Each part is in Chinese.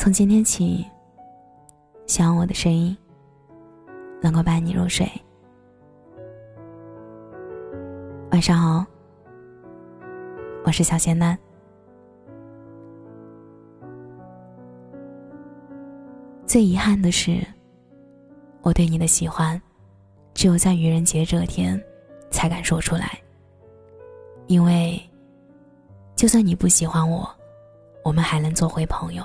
从今天起，希望我的声音能够伴你入睡。晚上好，我是小仙丹。最遗憾的是，我对你的喜欢，只有在愚人节这天才敢说出来。因为，就算你不喜欢我，我们还能做回朋友。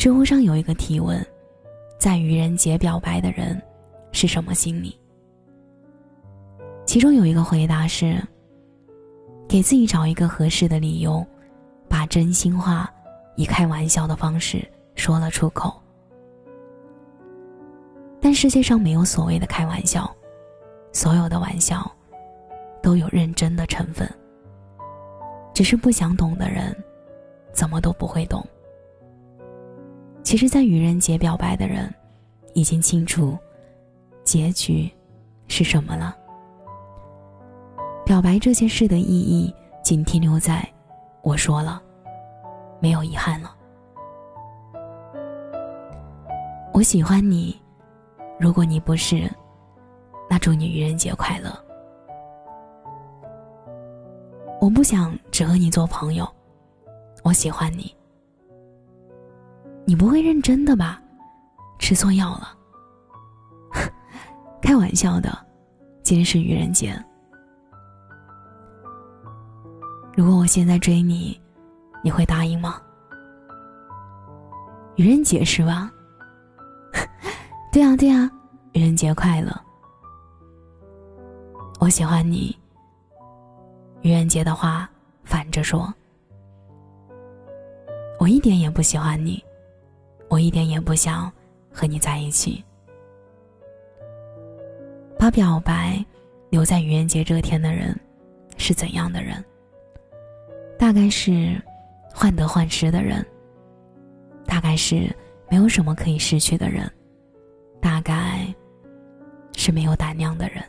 知乎上有一个提问：在愚人节表白的人是什么心理？其中有一个回答是：给自己找一个合适的理由，把真心话以开玩笑的方式说了出口。但世界上没有所谓的开玩笑，所有的玩笑。都有认真的成分，只是不想懂的人，怎么都不会懂。其实，在愚人节表白的人，已经清楚结局是什么了。表白这件事的意义，仅停留在我说了，没有遗憾了。我喜欢你，如果你不是，那祝你愚人节快乐。我不想只和你做朋友，我喜欢你。你不会认真的吧？吃错药了？开玩笑的，今天是愚人节。如果我现在追你，你会答应吗？愚人节是吧？对啊对啊，愚人节快乐。我喜欢你。愚人节的话反着说：“我一点也不喜欢你，我一点也不想和你在一起。”把表白留在愚人节这天的人是怎样的人？大概是患得患失的人，大概是没有什么可以失去的人，大概是没有胆量的人。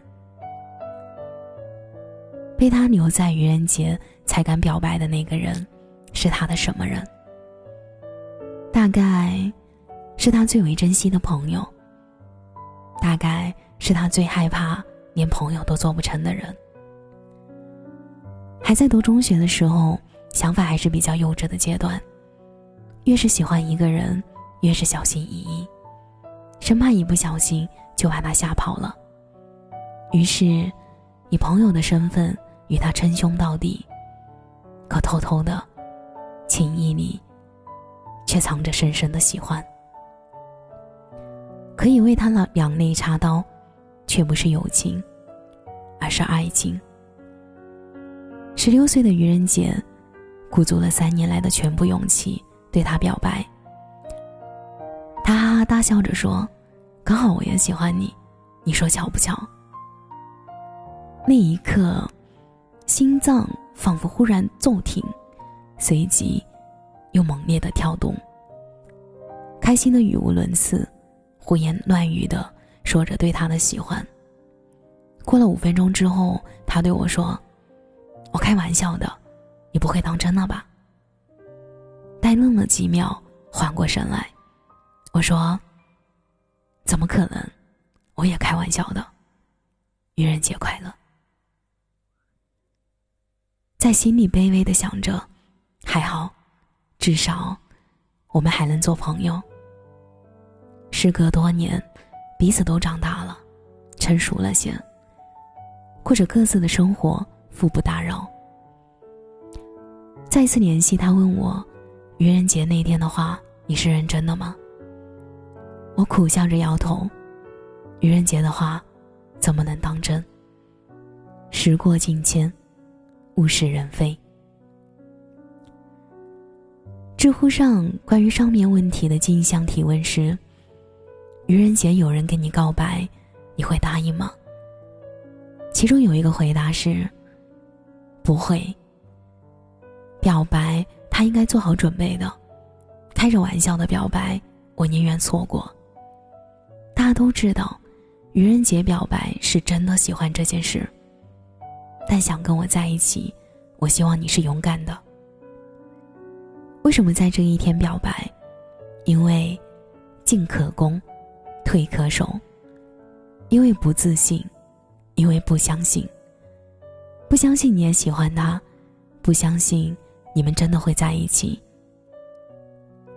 被他留在愚人节才敢表白的那个人，是他的什么人？大概，是他最为珍惜的朋友。大概是他最害怕连朋友都做不成的人。还在读中学的时候，想法还是比较幼稚的阶段。越是喜欢一个人，越是小心翼翼，生怕一不小心就把他吓跑了。于是，以朋友的身份。与他称兄道弟，可偷偷的情谊里，却藏着深深的喜欢。可以为他两两肋插刀，却不是友情，而是爱情。十六岁的愚人节，鼓足了三年来的全部勇气对他表白。他哈哈大笑着说：“刚好我也喜欢你，你说巧不巧？”那一刻。心脏仿佛忽然骤停，随即又猛烈的跳动。开心的语无伦次，胡言乱语的说着对他的喜欢。过了五分钟之后，他对我说：“我开玩笑的，你不会当真了吧？”呆愣了几秒，缓过神来，我说：“怎么可能？我也开玩笑的。愚人节快乐。”在心里卑微的想着，还好，至少我们还能做朋友。时隔多年，彼此都长大了，成熟了些，过着各自的生活，互不打扰。再次联系他，问我愚人节那天的话，你是认真的吗？我苦笑着摇头，愚人节的话，怎么能当真？时过境迁。物是人非。知乎上关于上面问题的镜像提问是：愚人节有人跟你告白，你会答应吗？其中有一个回答是：不会。表白他应该做好准备的，开着玩笑的表白，我宁愿错过。大家都知道，愚人节表白是真的喜欢这件事。但想跟我在一起，我希望你是勇敢的。为什么在这一天表白？因为进可攻，退可守。因为不自信，因为不相信。不相信你也喜欢他，不相信你们真的会在一起。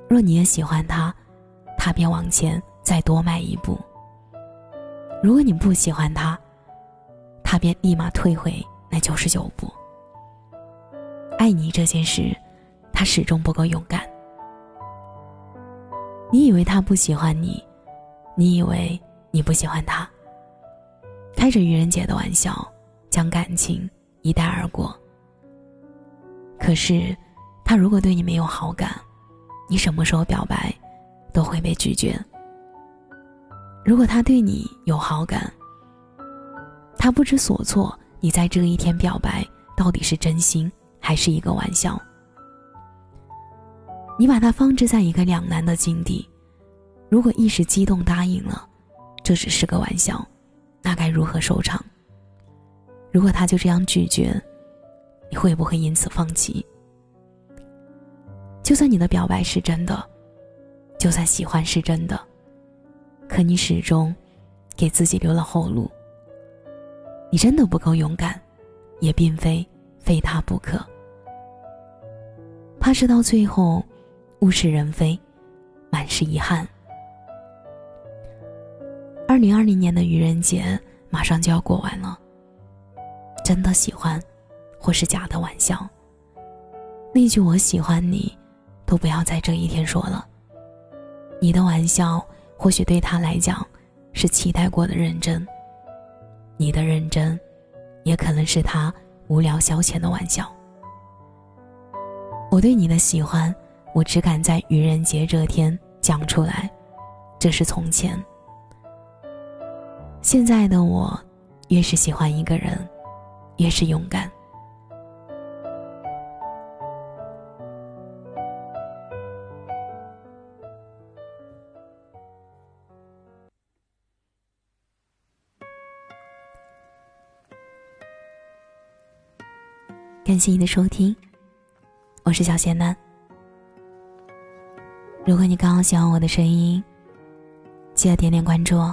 若你也喜欢他，他便往前再多迈一步。如果你不喜欢他，他便立马退回那九十九步。爱你这件事，他始终不够勇敢。你以为他不喜欢你，你以为你不喜欢他，开着愚人节的玩笑，将感情。一带而过。可是，他如果对你没有好感，你什么时候表白，都会被拒绝。如果他对你有好感，他不知所措，你在这一天表白到底是真心还是一个玩笑？你把他放置在一个两难的境地，如果一时激动答应了，这只是个玩笑，那该如何收场？如果他就这样拒绝，你会不会因此放弃？就算你的表白是真的，就算喜欢是真的，可你始终给自己留了后路。你真的不够勇敢，也并非非他不可。怕是到最后物是人非，满是遗憾。二零二零年的愚人节马上就要过完了。真的喜欢，或是假的玩笑。那句“我喜欢你”，都不要在这一天说了。你的玩笑，或许对他来讲，是期待过的认真。你的认真，也可能是他无聊消遣的玩笑。我对你的喜欢，我只敢在愚人节这天讲出来，这是从前。现在的我，越是喜欢一个人。越是勇敢。感谢你的收听，我是小贤男。如果你刚好喜欢我的声音，记得点点关注哦。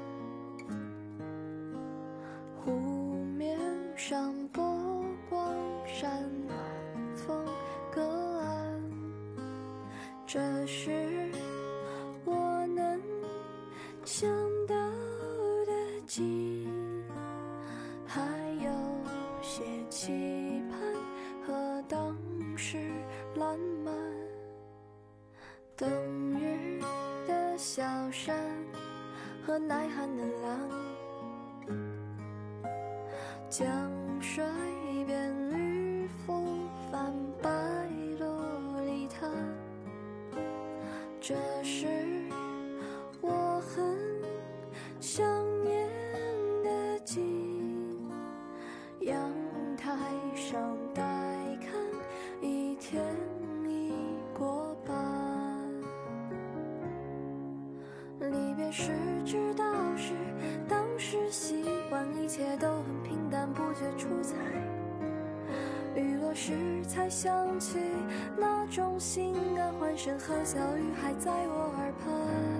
期盼和当时烂漫。冬日的小山和耐寒的浪，江水边渔夫泛白琉璃塔，这是。是知道是当时习惯，一切都很平淡，不觉出彩。雨落时才想起那种心安欢声和笑语还在我耳畔。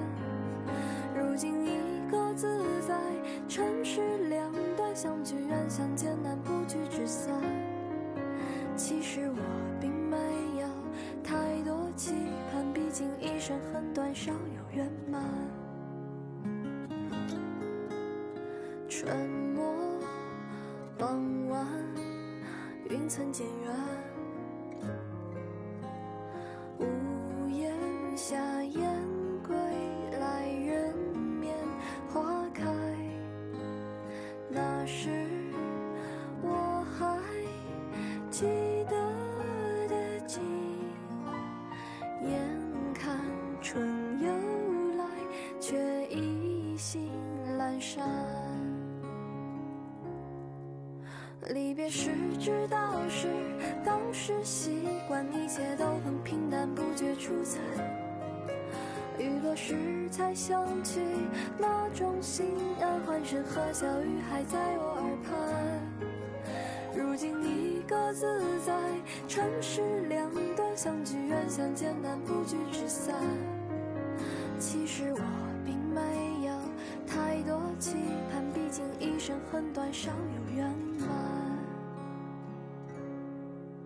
渐远，屋檐下燕归来，人面花开。那时我还记得的景，眼看春又来，却意兴阑珊。离别时知道是是习惯，一切都很平淡，不觉出彩。雨落时才想起那种心安，欢声和笑语还在我耳畔。如今你各自在城市两端，相聚远相见难，不聚只散。其实我并没有太多期盼，毕竟一生很短，少有圆满。